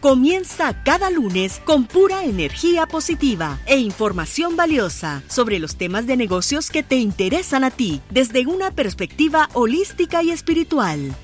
Comienza cada lunes con pura energía positiva e información valiosa sobre los temas de negocios que te interesan a ti desde una perspectiva holística y espiritual.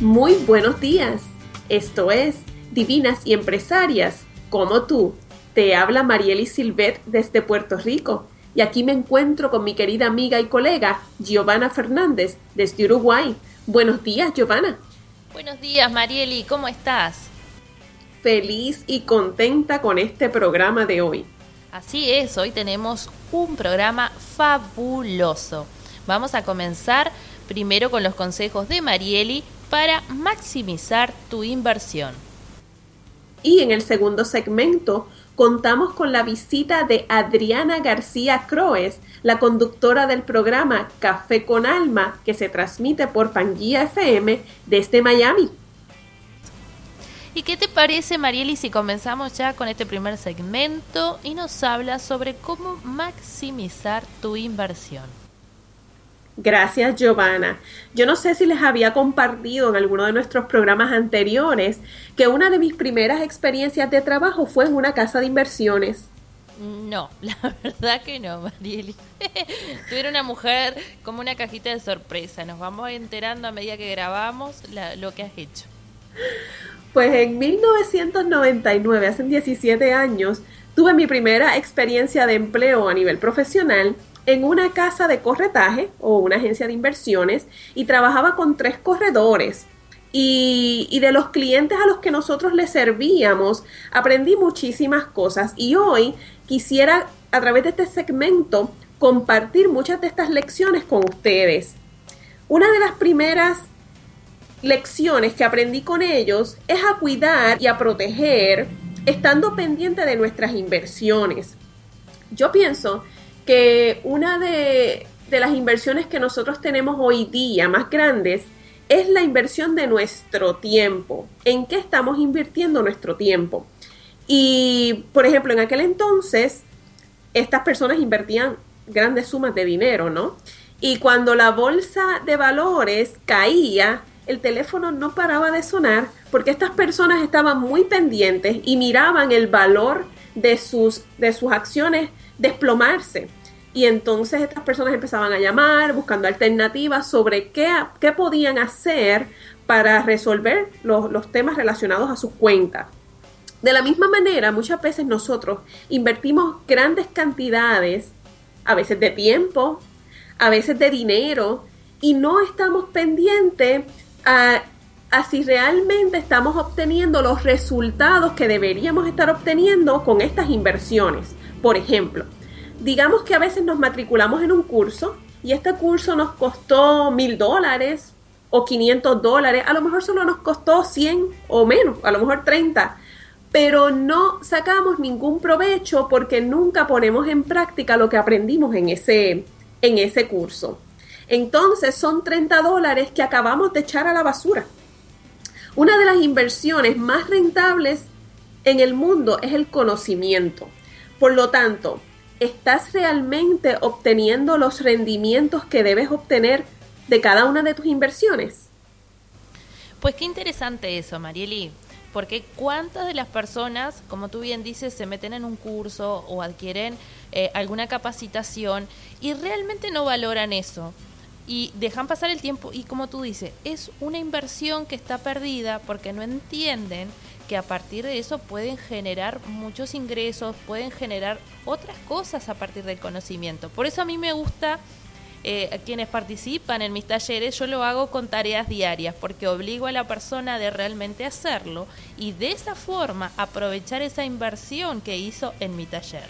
Muy buenos días. Esto es Divinas y Empresarias, como tú. Te habla Marieli Silvet desde Puerto Rico y aquí me encuentro con mi querida amiga y colega Giovanna Fernández desde Uruguay. Buenos días, Giovanna. Buenos días, Marieli, ¿cómo estás? Feliz y contenta con este programa de hoy. Así es, hoy tenemos un programa fabuloso. Vamos a comenzar primero con los consejos de Marieli para maximizar tu inversión. Y en el segundo segmento contamos con la visita de Adriana García Croes, la conductora del programa Café con Alma, que se transmite por Pangía FM desde Miami. ¿Y qué te parece, Marieli, si comenzamos ya con este primer segmento y nos habla sobre cómo maximizar tu inversión? Gracias, Giovanna. Yo no sé si les había compartido en alguno de nuestros programas anteriores que una de mis primeras experiencias de trabajo fue en una casa de inversiones. No, la verdad que no, Marieli. Tú eres una mujer como una cajita de sorpresa. Nos vamos enterando a medida que grabamos lo que has hecho. Pues en 1999, hace 17 años, tuve mi primera experiencia de empleo a nivel profesional en una casa de corretaje o una agencia de inversiones y trabajaba con tres corredores. Y, de los clientes a los que nosotros les servíamos, aprendí muchísimas cosas y hoy quisiera a través de este segmento compartir muchas de estas lecciones con ustedes. Una de las primeras lecciones que aprendí con ellos es a cuidar y a proteger estando pendiente de nuestras inversiones. Yo pienso que una de, las inversiones que nosotros tenemos hoy día más grandes es la inversión de nuestro tiempo. ¿En qué estamos invirtiendo nuestro tiempo? Y, por ejemplo, en aquel entonces, estas personas invertían grandes sumas de dinero, ¿no? Y cuando la bolsa de valores caía, el teléfono no paraba de sonar porque estas personas estaban muy pendientes y miraban el valor de sus, de sus acciones desplomarse. Y entonces estas personas empezaban a llamar buscando alternativas sobre qué, qué podían hacer para resolver los, los temas relacionados a sus cuentas. De la misma manera, muchas veces nosotros invertimos grandes cantidades, a veces de tiempo, a veces de dinero, y no estamos pendientes a, a, si realmente estamos obteniendo los resultados que deberíamos estar obteniendo con estas inversiones. Por ejemplo, digamos que a veces nos matriculamos en un curso y este curso nos costó mil dólares o 500 dólares, a lo mejor solo nos costó 100 o menos, a lo mejor 30, pero no sacamos ningún provecho porque nunca ponemos en práctica lo que aprendimos en ese, en ese curso. Entonces son 30 dólares que acabamos de echar a la basura. Una de las inversiones más rentables en el mundo es el conocimiento. Por lo tanto, ¿estás realmente obteniendo los rendimientos que debes obtener de cada una de tus inversiones? Pues qué interesante eso, Marieli, porque cuántas de las personas, como tú bien dices, se meten en un curso o adquieren eh, alguna capacitación y realmente no valoran eso y dejan pasar el tiempo y como tú dices, es una inversión que está perdida porque no entienden que a partir de eso pueden generar muchos ingresos, pueden generar otras cosas a partir del conocimiento. Por eso a mí me gusta eh, quienes participan en mis talleres, yo lo hago con tareas diarias, porque obligo a la persona de realmente hacerlo y de esa forma aprovechar esa inversión que hizo en mi taller.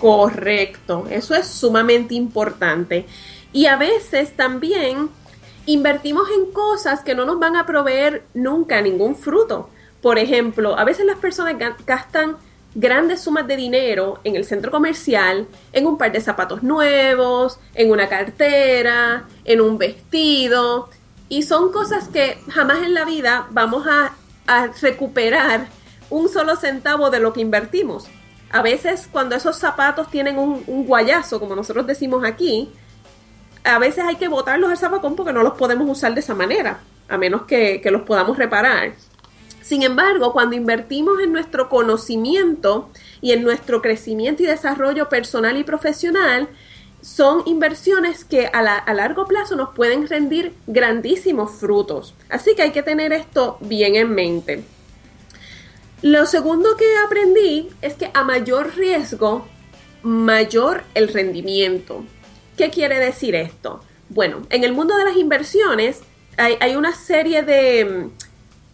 Correcto, eso es sumamente importante. Y a veces también invertimos en cosas que no nos van a proveer nunca ningún fruto. Por ejemplo, a veces las personas gastan grandes sumas de dinero en el centro comercial, en un par de zapatos nuevos, en una cartera, en un vestido, y son cosas que jamás en la vida vamos a, recuperar un solo centavo de lo que invertimos. A veces cuando esos zapatos tienen un, guayazo, como nosotros decimos aquí, a veces hay que botarlos al zapacón porque no los podemos usar de esa manera, a menos que los podamos reparar. Sin embargo, cuando invertimos en nuestro conocimiento y en nuestro crecimiento y desarrollo personal y profesional, son inversiones que a, largo plazo nos pueden rendir grandísimos frutos. Así que hay que tener esto bien en mente. Lo segundo que aprendí es que a mayor riesgo, mayor el rendimiento. ¿Qué quiere decir esto? Bueno, en el mundo de las inversiones hay una serie de,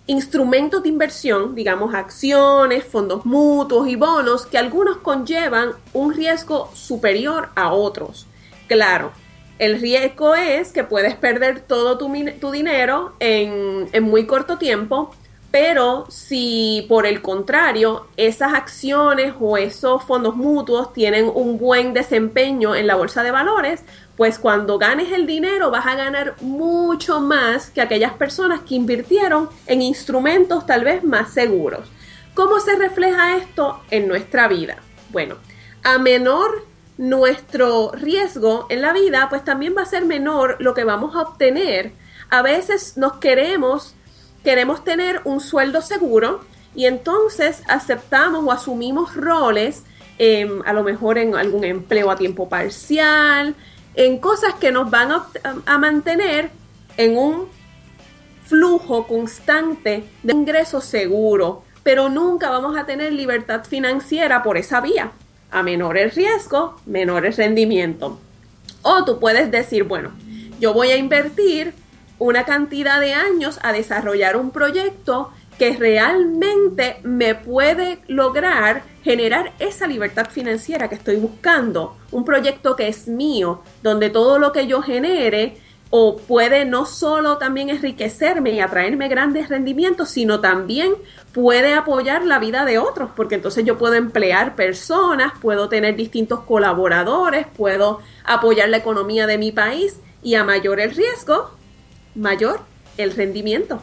instrumentos de inversión, digamos acciones, fondos mutuos y bonos, que algunos conllevan un riesgo superior a otros. Claro, el riesgo es que puedes perder todo tu, dinero en, muy corto tiempo, pero si por el contrario esas acciones o esos fondos mutuos tienen un buen desempeño en la bolsa de valores, pues cuando ganes el dinero vas a ganar mucho más que aquellas personas que invirtieron en instrumentos tal vez más seguros. ¿Cómo se refleja esto en nuestra vida? Bueno, a menor nuestro riesgo en la vida, pues también va a ser menor lo que vamos a obtener. A veces nos queremos, queremos tener un sueldo seguro y entonces aceptamos o asumimos roles, em, a lo mejor en algún empleo a tiempo parcial, en cosas que nos van a, mantener en un flujo constante de ingreso seguro, pero nunca vamos a tener libertad financiera por esa vía. A menor el riesgo, menor rendimiento. O tú puedes decir, bueno, yo voy a invertir una cantidad de años a desarrollar un proyecto que realmente me puede lograr generar esa libertad financiera que estoy buscando, un proyecto que es mío, donde todo lo que yo genere o puede no solo también enriquecerme y atraerme grandes rendimientos, sino también puede apoyar la vida de otros, porque entonces yo puedo emplear personas, puedo tener distintos colaboradores, puedo apoyar la economía de mi país y a mayor el riesgo, mayor el rendimiento.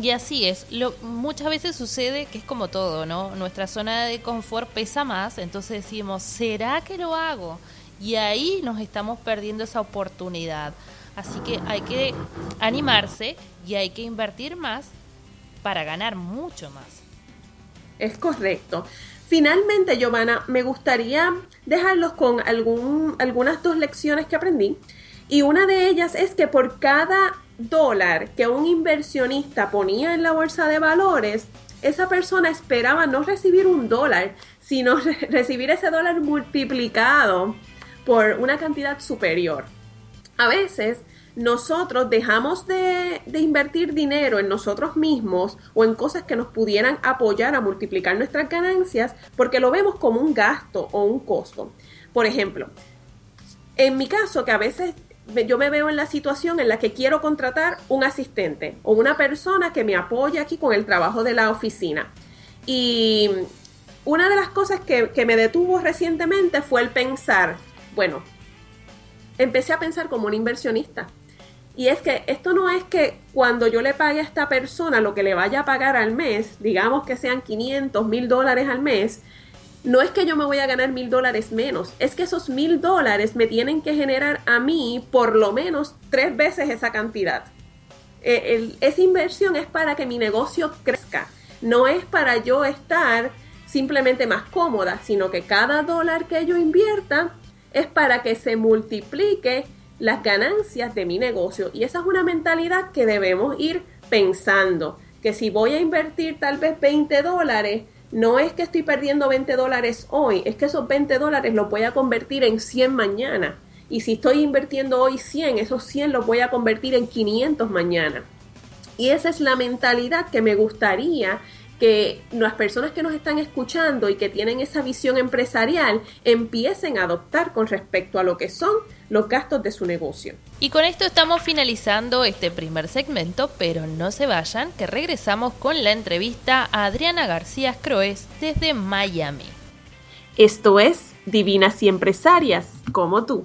Y así es. Lo, muchas veces sucede que es como todo, ¿no? Nuestra zona de confort pesa más, entonces decimos, ¿será que lo hago? Y ahí nos estamos perdiendo esa oportunidad. Así que hay que animarse y hay que invertir más para ganar mucho más. Es correcto. Finalmente, Giovanna, me gustaría dejarlos con algún, algunas dos lecciones que aprendí. Y una de ellas es que por cada dólar que un inversionista ponía en la bolsa de valores, esa persona esperaba no recibir un dólar, sino recibir ese dólar multiplicado por una cantidad superior. A veces nosotros dejamos de, de, invertir dinero en nosotros mismos o en cosas que nos pudieran apoyar a multiplicar nuestras ganancias porque lo vemos como un gasto o un costo. Por ejemplo, en mi caso, que a veces yo me veo en la situación en la que quiero contratar un asistente o una persona que me apoye aquí con el trabajo de la oficina. Y una de las cosas que, que me detuvo recientemente fue el pensar, bueno, empecé a pensar como un inversionista. Y es que esto no es que cuando yo le pague a esta persona lo que le vaya a pagar al mes, digamos que sean 500, mil dólares al mes, no es que yo me voy a ganar mil dólares menos, es que esos mil dólares me tienen que generar a mí por lo menos tres veces esa cantidad. Eh, esa inversión es para que mi negocio crezca, no es para yo estar simplemente más cómoda, sino que cada dólar que yo invierta es para que se multiplique las ganancias de mi negocio. Y esa es una mentalidad que debemos ir pensando que si voy a invertir tal vez 20 dólares, no es que estoy perdiendo 20 dólares hoy, es que esos 20 dólares los voy a convertir en 100 mañana. Y si estoy invirtiendo hoy 100, esos 100 los voy a convertir en 500 mañana. Y esa es la mentalidad que me gustaría que las personas que nos están escuchando y que tienen esa visión empresarial empiecen a adoptar con respecto a lo que son los gastos de su negocio. Y con esto estamos finalizando este primer segmento, pero no se vayan, que regresamos con la entrevista a Adriana García Croes desde Miami. Esto es Divinas y Empresarias, como tú.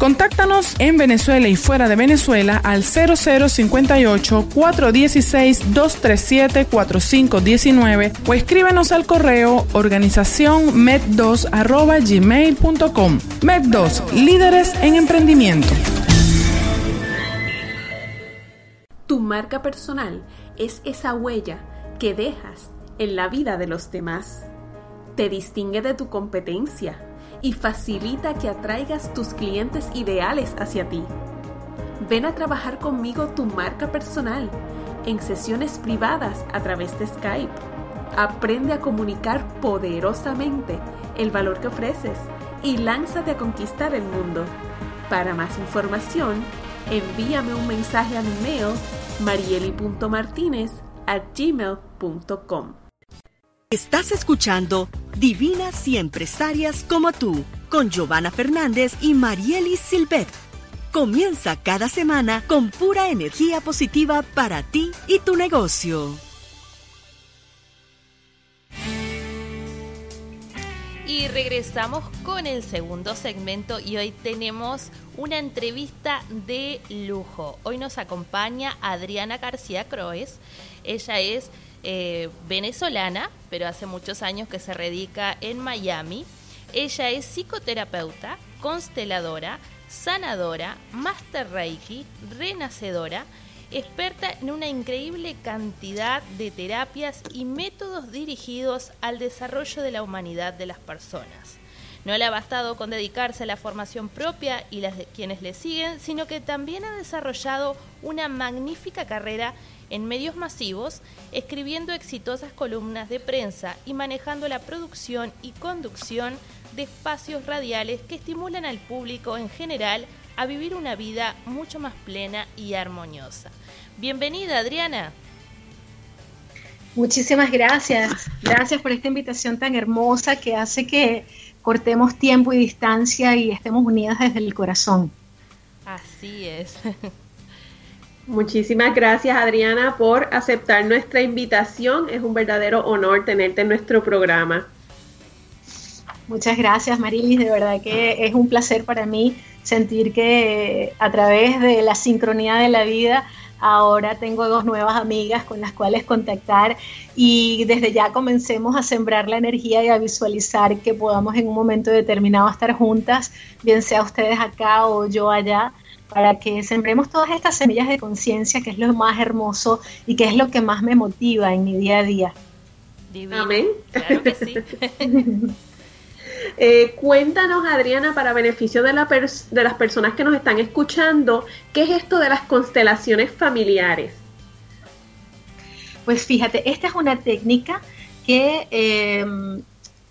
Contáctanos en Venezuela y fuera de Venezuela al 0058-416-237-4519 o escríbenos al correo organización med2 gmail.com. Med2, líderes en emprendimiento. Tu marca personal es esa huella que dejas en la vida de los demás. Te distingue de tu competencia y facilita que atraigas tus clientes ideales hacia ti. Ven a trabajar conmigo tu marca personal en sesiones privadas a través de Skype. Aprende a comunicar poderosamente el valor que ofreces y lánzate a conquistar el mundo. Para más información, envíame un mensaje a mi mail marieli.martinez gmail.com. Estás escuchando Divinas y Empresarias como tú, con Giovanna Fernández y Marielis Silvet. Comienza cada semana con pura energía positiva para ti y tu negocio. Y regresamos con el segundo segmento y hoy tenemos una entrevista de lujo. Hoy nos acompaña Adriana García Croes. Ella es eh, venezolana, pero hace muchos años que se radica en Miami. Ella es psicoterapeuta, consteladora, sanadora, master reiki, renacedora, experta en una increíble cantidad de terapias y métodos dirigidos al desarrollo de la humanidad de las personas. No le ha bastado con dedicarse a la formación propia y las de quienes le siguen, sino que también ha desarrollado una magnífica carrera en medios masivos, escribiendo exitosas columnas de prensa y manejando la producción y conducción de espacios radiales que estimulan al público en general a vivir una vida mucho más plena y armoniosa. Bienvenida, Adriana. Muchísimas gracias. Gracias por esta invitación tan hermosa que hace que cortemos tiempo y distancia y estemos unidas desde el corazón. Así es. Muchísimas gracias Adriana por aceptar nuestra invitación. Es un verdadero honor tenerte en nuestro programa. Muchas gracias Marilis, de verdad que es un placer para mí sentir que a través de la sincronía de la vida ahora tengo dos nuevas amigas con las cuales contactar y desde ya comencemos a sembrar la energía y a visualizar que podamos en un momento determinado estar juntas, bien sea ustedes acá o yo allá, para que sembremos todas estas semillas de conciencia, que es lo más hermoso y que es lo que más me motiva en mi día a día. Amén. Eh, cuéntanos, Adriana, para beneficio de, la de las personas que nos están escuchando, ¿qué es esto de las constelaciones familiares? Pues fíjate, esta es una técnica que em,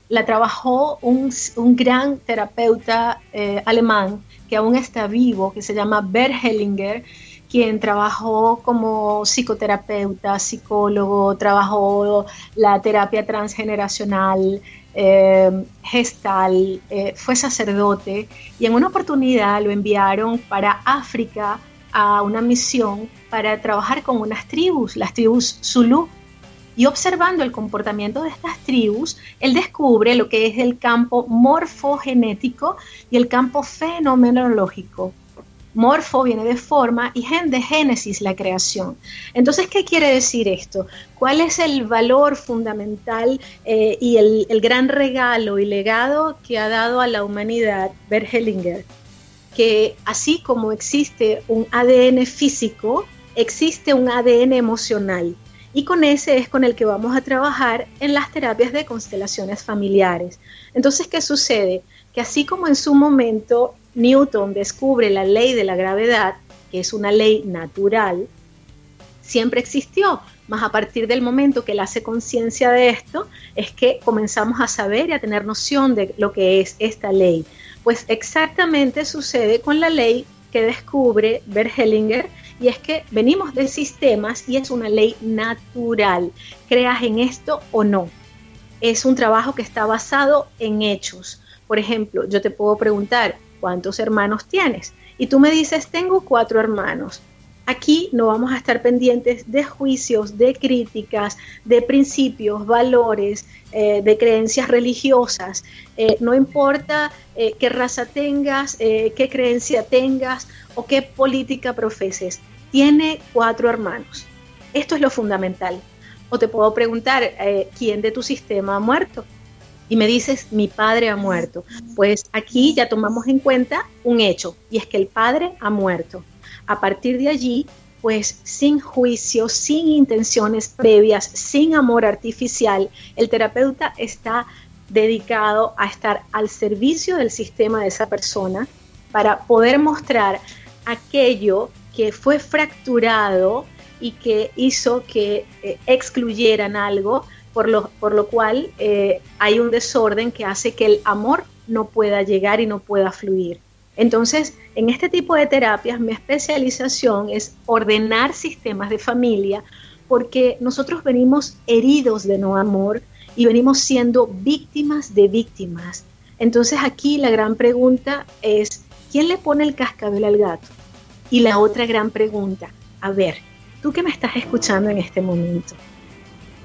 la trabajó un, gran terapeuta eh, alemán que aún está vivo, que se llama Bert Hellinger, quien trabajó como psicoterapeuta, psicólogo, trabajó la terapia transgeneracional, eh, gestal, eh, fue sacerdote y en una oportunidad lo enviaron para África a una misión para trabajar con unas tribus, las tribus Zulu. Y observando el comportamiento de estas tribus, él descubre lo que es el campo morfogenético y el campo fenomenológico. Morfo viene de forma y gen de génesis, la creación. Entonces, ¿qué quiere decir esto? ¿Cuál es el valor fundamental eh, y el, gran regalo y legado que ha dado a la humanidad Bert Hellinger? Que así como existe un ADN físico, existe un ADN emocional. Y con ese es con el que vamos a trabajar en las terapias de constelaciones familiares. Entonces, ¿qué sucede? Que así como en su momento Newton descubre la ley de la gravedad, que es una ley natural, siempre existió, más a partir del momento que él hace conciencia de esto, es que comenzamos a saber y a tener noción de lo que es esta ley. Pues exactamente sucede con la ley que descubre Bert Hellinger y es que venimos de sistemas y es una ley natural, creas en esto o no. Es un trabajo que está basado en hechos. Por ejemplo, yo te puedo preguntar, ¿cuántos hermanos tienes? Y tú me dices, tengo cuatro hermanos. Aquí no vamos a estar pendientes de juicios, de críticas, de principios, valores, eh, de creencias religiosas. Eh, no importa eh, qué raza tengas, qué creencia tengas o qué política profeses. Tiene cuatro hermanos. Esto es lo fundamental. O te puedo preguntar, ¿quién de tu sistema ha muerto? Y me dices, mi padre ha muerto. Pues aquí ya tomamos en cuenta un hecho, y es que el padre ha muerto. A partir de allí, pues sin juicio, sin intenciones previas, sin amor artificial, el terapeuta está dedicado a estar al servicio del sistema de esa persona para poder mostrar aquello que fue fracturado y que hizo que eh, excluyeran algo por lo, por lo cual eh, hay un desorden que hace que el amor no pueda llegar y no pueda fluir. Entonces, en este tipo de terapias, mi especialización es ordenar sistemas de familia porque nosotros venimos heridos de no amor y venimos siendo víctimas de víctimas. Entonces aquí la gran pregunta es, ¿quién le pone el cascabel al gato? Y la otra gran pregunta, a ver, tú que me estás escuchando en este momento,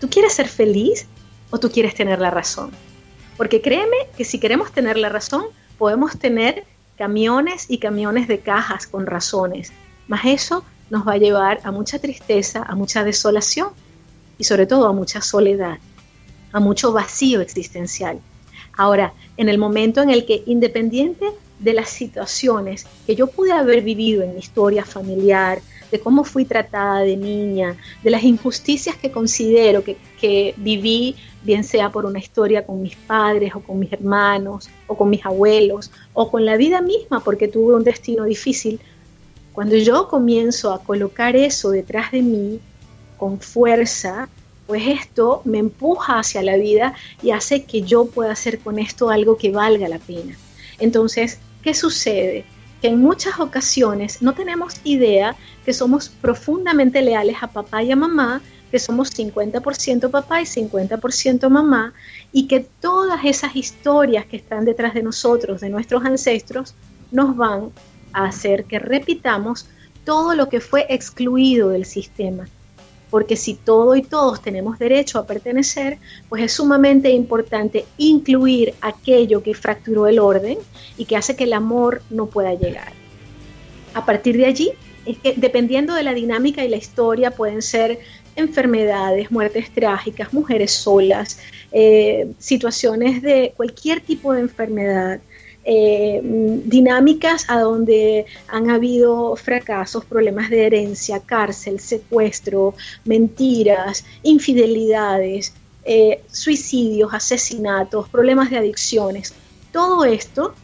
¿Tú quieres ser feliz o tú quieres tener la razón? Porque créeme que si queremos tener la razón, podemos tener camiones y camiones de cajas con razones, mas eso nos va a llevar a mucha tristeza, a mucha desolación y sobre todo a mucha soledad, a mucho vacío existencial. Ahora, en el momento en el que independiente de las situaciones que yo pude haber vivido en mi historia familiar, de cómo fui tratada de niña, de las injusticias que considero que, que viví, bien sea por una historia con mis padres o con mis hermanos o con mis abuelos o con la vida misma porque tuve un destino difícil. Cuando yo comienzo a colocar eso detrás de mí con fuerza, pues esto me empuja hacia la vida y hace que yo pueda hacer con esto algo que valga la pena. Entonces, ¿qué sucede? Que en muchas ocasiones no tenemos idea que somos profundamente leales a papá y a mamá, que somos 50% papá y 50% mamá, y que todas esas historias que están detrás de nosotros, de nuestros ancestros, nos van a hacer que repitamos todo lo que fue excluido del sistema. Porque si todo y todos tenemos derecho a pertenecer, pues es sumamente importante incluir aquello que fracturó el orden y que hace que el amor no pueda llegar. A partir de allí, dependiendo de la dinámica y la historia pueden ser enfermedades, muertes trágicas, mujeres solas, eh, situaciones de cualquier tipo de enfermedad, eh, dinámicas a donde han habido fracasos, problemas de herencia, cárcel, secuestro, mentiras, infidelidades, eh, suicidios, asesinatos, problemas de adicciones. Todo esto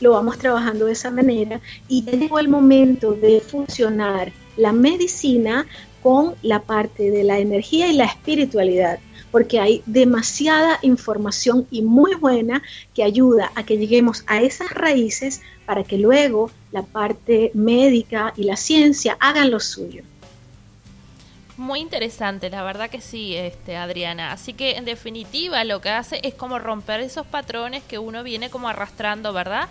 lo vamos trabajando de esa manera y llegó el momento de funcionar la medicina con la parte de la energía y la espiritualidad, porque hay demasiada información y muy buena que ayuda a que lleguemos a esas raíces para que luego la parte médica y la ciencia hagan lo suyo. Muy interesante, la verdad que sí, este, Adriana. Así que en definitiva lo que hace es como romper esos patrones que uno viene como arrastrando, ¿verdad?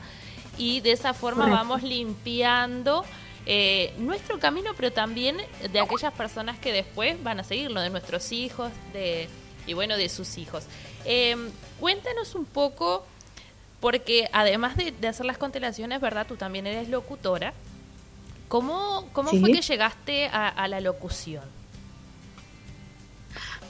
Y de esa forma vamos limpiando eh, nuestro camino, pero también de aquellas personas que después van a seguirlo, de nuestros hijos, de y bueno, de sus hijos. Em, cuéntanos un poco, porque además de, hacer las constelaciones, ¿verdad? Tú también eres locutora. ¿Cómo, cómo fue que llegaste a la locución?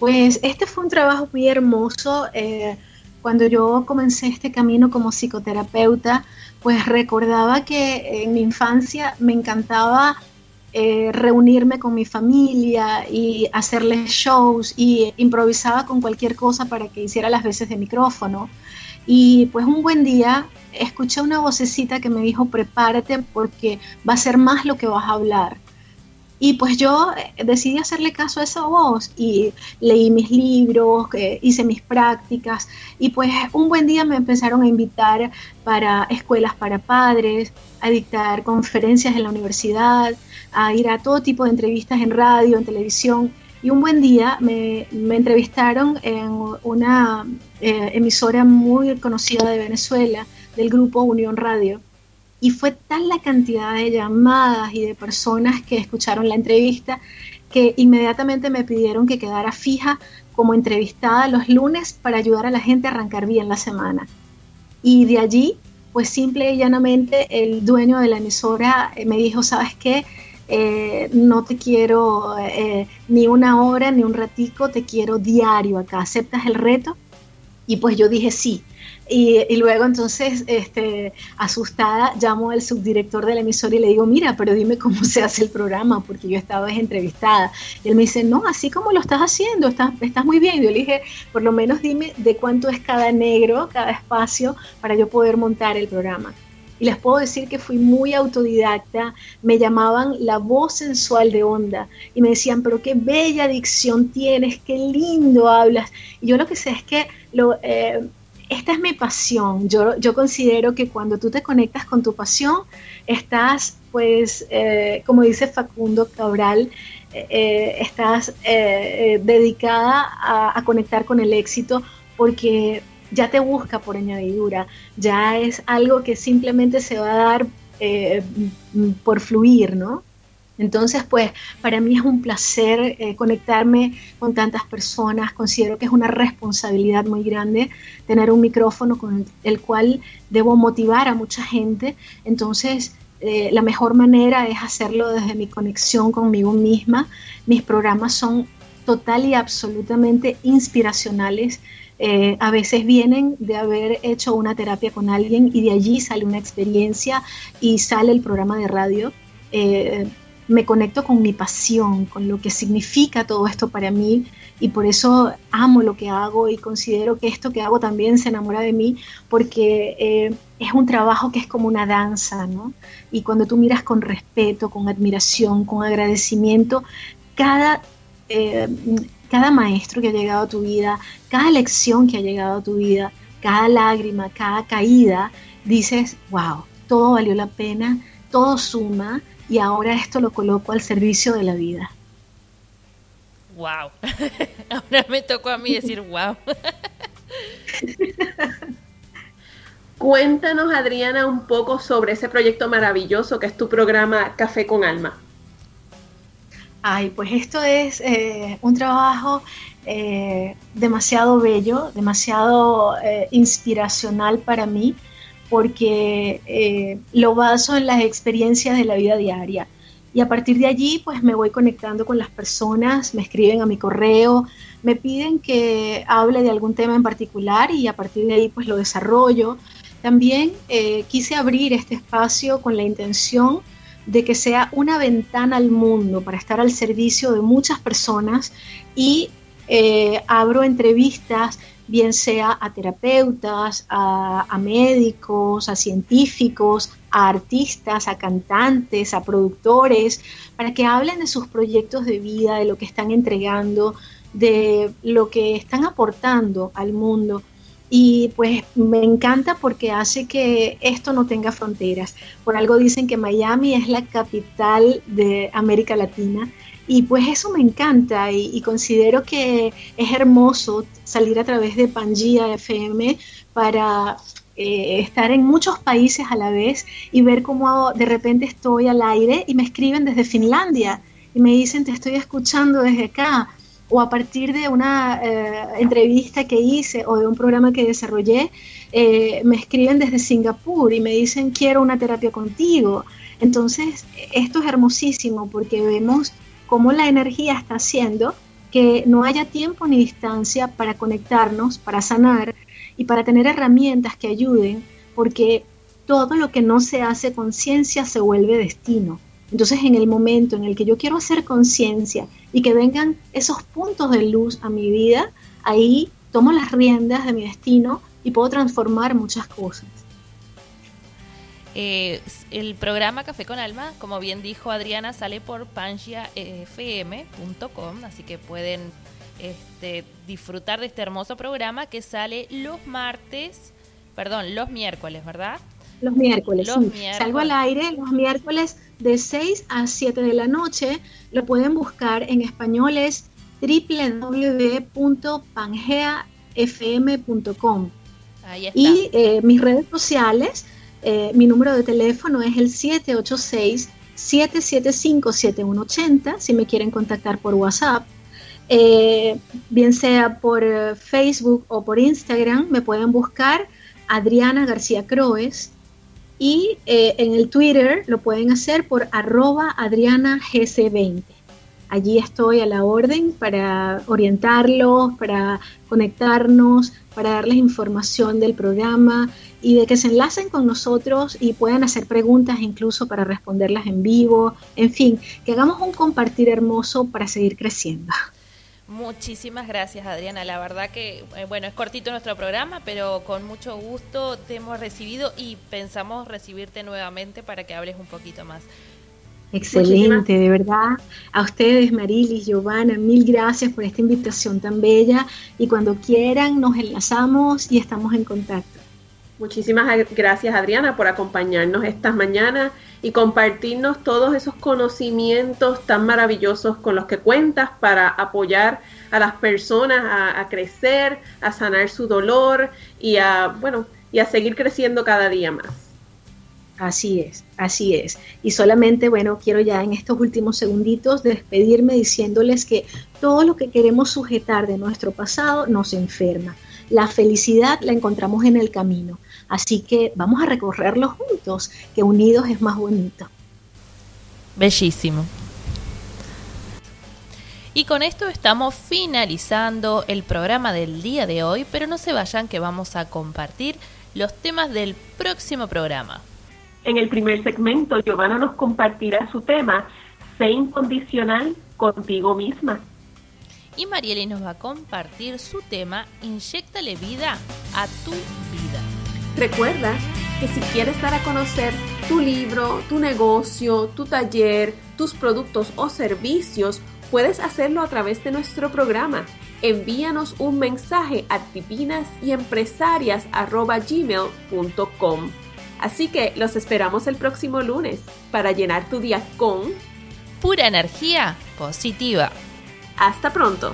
Pues este fue un trabajo muy hermoso. Eh, cuando yo comencé este camino como psicoterapeuta, pues recordaba que en mi infancia me encantaba eh, reunirme con mi familia y hacerles shows y improvisaba con cualquier cosa para que hiciera las veces de micrófono. Y pues un buen día escuché una vocecita que me dijo, prepárate porque va a ser más lo que vas a hablar. Y pues yo eh, decidí hacerle caso a esa voz y leí mis libros, hice mis prácticas y pues un buen día me empezaron a invitar para escuelas para padres, a dictar conferencias en la universidad, a ir a todo tipo de entrevistas en radio, en televisión. Y un buen día me, entrevistaron en una eh, emisora muy conocida de Venezuela, del grupo Unión Radio y fue tal la cantidad de llamadas y de personas que escucharon la entrevista que inmediatamente me pidieron que quedara fija como entrevistada los lunes para ayudar a la gente a arrancar bien la semana. Y de allí, pues simple y llanamente, el dueño de la emisora eh, me dijo, ¿sabes qué? Eh, no te quiero eh, ni una hora ni un ratico, te quiero diario acá, ¿aceptas el reto? Y pues yo dije sí. Y, luego entonces, este, asustada, llamo al subdirector de la emisora y le digo, mira, pero dime cómo se hace el programa, porque yo estaba entrevistada. Y él me dice, no, así como lo estás haciendo, estás, estás muy bien. Yo le dije, por lo menos dime de cuánto es cada negro, cada espacio, para yo poder montar el programa. Y les puedo decir que fui muy autodidacta, me llamaban la voz sensual de onda y me decían, pero qué bella dicción tienes, qué lindo hablas. Y yo lo que sé es que. Eh, esta es mi pasión. Yo, yo considero que cuando tú te conectas con tu pasión, estás, pues, eh, como dice Facundo Cabral, eh, estás dedicada a, a, conectar con el éxito porque ya te busca por añadidura, ya es algo que simplemente se va a dar por fluir, ¿no? Entonces, pues para mí es un placer eh, conectarme con tantas personas. Considero que es una responsabilidad muy grande tener un micrófono con el cual debo motivar a mucha gente. Entonces, eh, la mejor manera es hacerlo desde mi conexión conmigo misma. Mis programas son total y absolutamente inspiracionales. Eh, a veces vienen de haber hecho una terapia con alguien y de allí sale una experiencia y sale el programa de radio me conecto con mi pasión, con lo que significa todo esto para mí y por eso amo lo que hago y considero que esto que hago también se enamora de mí porque eh, es un trabajo que es como una danza, ¿no? Y cuando tú miras con respeto, con admiración, con agradecimiento, cada... Eh, cada maestro que ha llegado a tu vida, cada lección que ha llegado a tu vida, cada lágrima, cada caída, dices, wow, todo valió la pena, todo suma y ahora esto lo coloco al servicio de la vida. Wow. ahora me tocó a mí decir wow. Cuéntanos, Adriana, un poco sobre ese proyecto maravilloso que es tu programa Café con Alma. Ay, pues esto es eh, un trabajo eh, demasiado bello, demasiado eh, inspiracional para mí porque lo baso en las experiencias de la vida diaria. Y a partir de allí, pues me voy conectando con las personas, me escriben a mi correo, me piden que hable de algún tema en particular y a partir de ahí, pues lo desarrollo. También quise abrir este espacio con la intención de que sea una ventana al mundo para estar al servicio de muchas personas y eh, abro entrevistas bien sea a terapeutas, a, médicos, a científicos, a artistas, a cantantes, a productores, para que hablen de sus proyectos de vida, de lo que están entregando, de lo que están aportando al mundo. Y pues me encanta porque hace que esto no tenga fronteras. Por algo dicen que Miami es la capital de América Latina. Y pues eso me encanta y, considero que es hermoso salir a través de Pangea FM para eh, estar en muchos países a la vez y ver cómo de repente estoy al aire y me escriben desde Finlandia y me dicen te estoy escuchando desde acá o a partir de una eh, entrevista que hice o de un programa que desarrollé, eh, me escriben desde Singapur y me dicen quiero una terapia contigo. Entonces, esto es hermosísimo porque vemos cómo la energía está haciendo que no haya tiempo ni distancia para conectarnos, para sanar y para tener herramientas que ayuden, porque todo lo que no se hace conciencia se vuelve destino. Entonces, en el momento en el que yo quiero hacer conciencia y que vengan esos puntos de luz a mi vida, ahí tomo las riendas de mi destino y puedo transformar muchas cosas. El programa Café con Alma, como bien dijo Adriana, sale por pangiafm.com, así que pueden este, disfrutar de este hermoso programa que sale los martes, perdón, los miércoles, ¿verdad? Los miércoles, Salgo al aire los miércoles de 6 a 7 de la noche. Lo pueden buscar en español es www.pangeafm.com. Y eh, mis redes sociales, eh, mi número de teléfono es el 786-775-7180, si me quieren contactar por WhatsApp. Eh, bien sea por Facebook o por Instagram, me pueden buscar Adriana García Croes y eh, en el Twitter lo pueden hacer por arroba adrianagc20. Allí estoy a la orden para orientarlos, para conectarnos, para darles información del programa y de que se enlacen con nosotros y puedan hacer preguntas incluso para responderlas en vivo. En fin, que hagamos un compartir hermoso para seguir creciendo. Muchísimas gracias, Adriana. La verdad que, eh, bueno, es cortito nuestro programa, pero con mucho gusto te hemos recibido y pensamos recibirte nuevamente para que hables un poquito más. Excelente, de verdad. A ustedes, Marilis, Giovanna, mil gracias por esta invitación tan bella y cuando quieran nos enlazamos y estamos en contacto. Muchísimas gracias, Adriana, por acompañarnos estas mañanas y compartirnos todos esos conocimientos tan maravillosos con los que cuentas para apoyar a las personas a, crecer, a sanar su dolor y a, bueno, y a seguir creciendo cada día más. Así es, así es. Y solamente, bueno, quiero ya en estos últimos segunditos despedirme diciéndoles que todo lo que queremos sujetar de nuestro pasado nos enferma. La felicidad la encontramos en el camino. Así que vamos a recorrerlo juntos, que unidos es más bonito. Bellísimo. Y con esto estamos finalizando el programa del día de hoy, pero no se vayan que vamos a compartir los temas del próximo programa. En el primer segmento, Giovanna nos compartirá su tema, Sé incondicional contigo misma. Y Marieli nos va a compartir su tema, Inyectale vida a tu vida. Recuerda que si quieres dar a conocer tu libro, tu negocio, tu taller, tus productos o servicios, puedes hacerlo a través de nuestro programa. Envíanos un mensaje a divinasYempresarias.gmail.com Así que los esperamos el próximo lunes para llenar tu día con pura energía positiva. Hasta pronto.